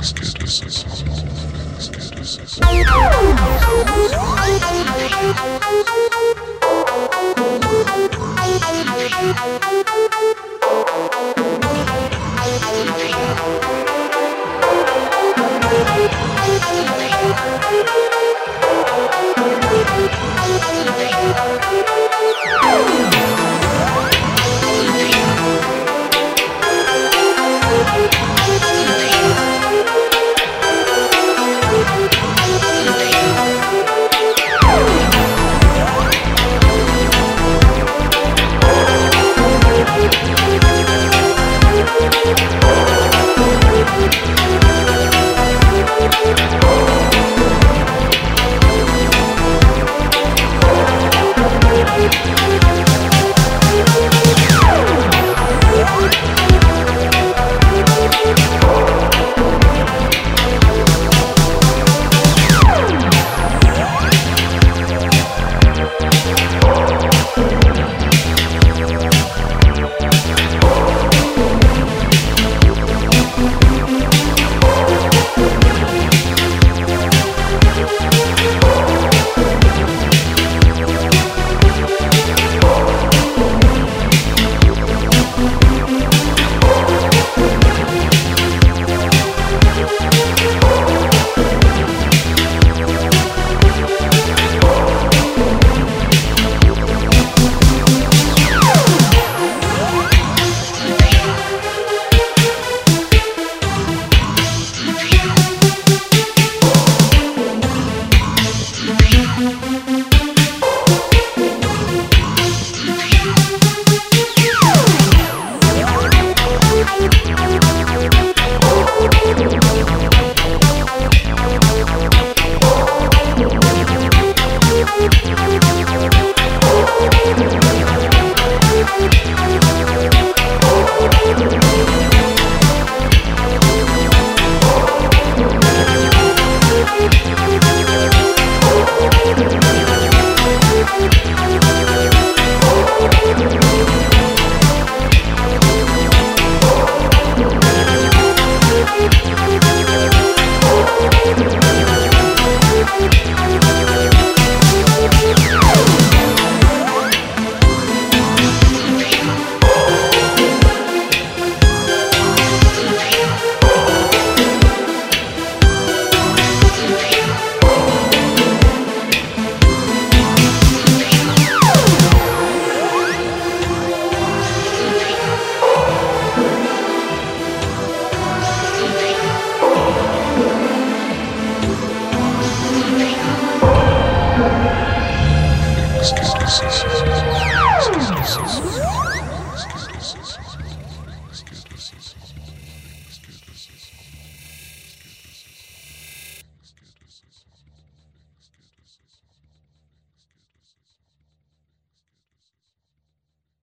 Esquece, esquece, esquece, esquece, esquece. I'm Música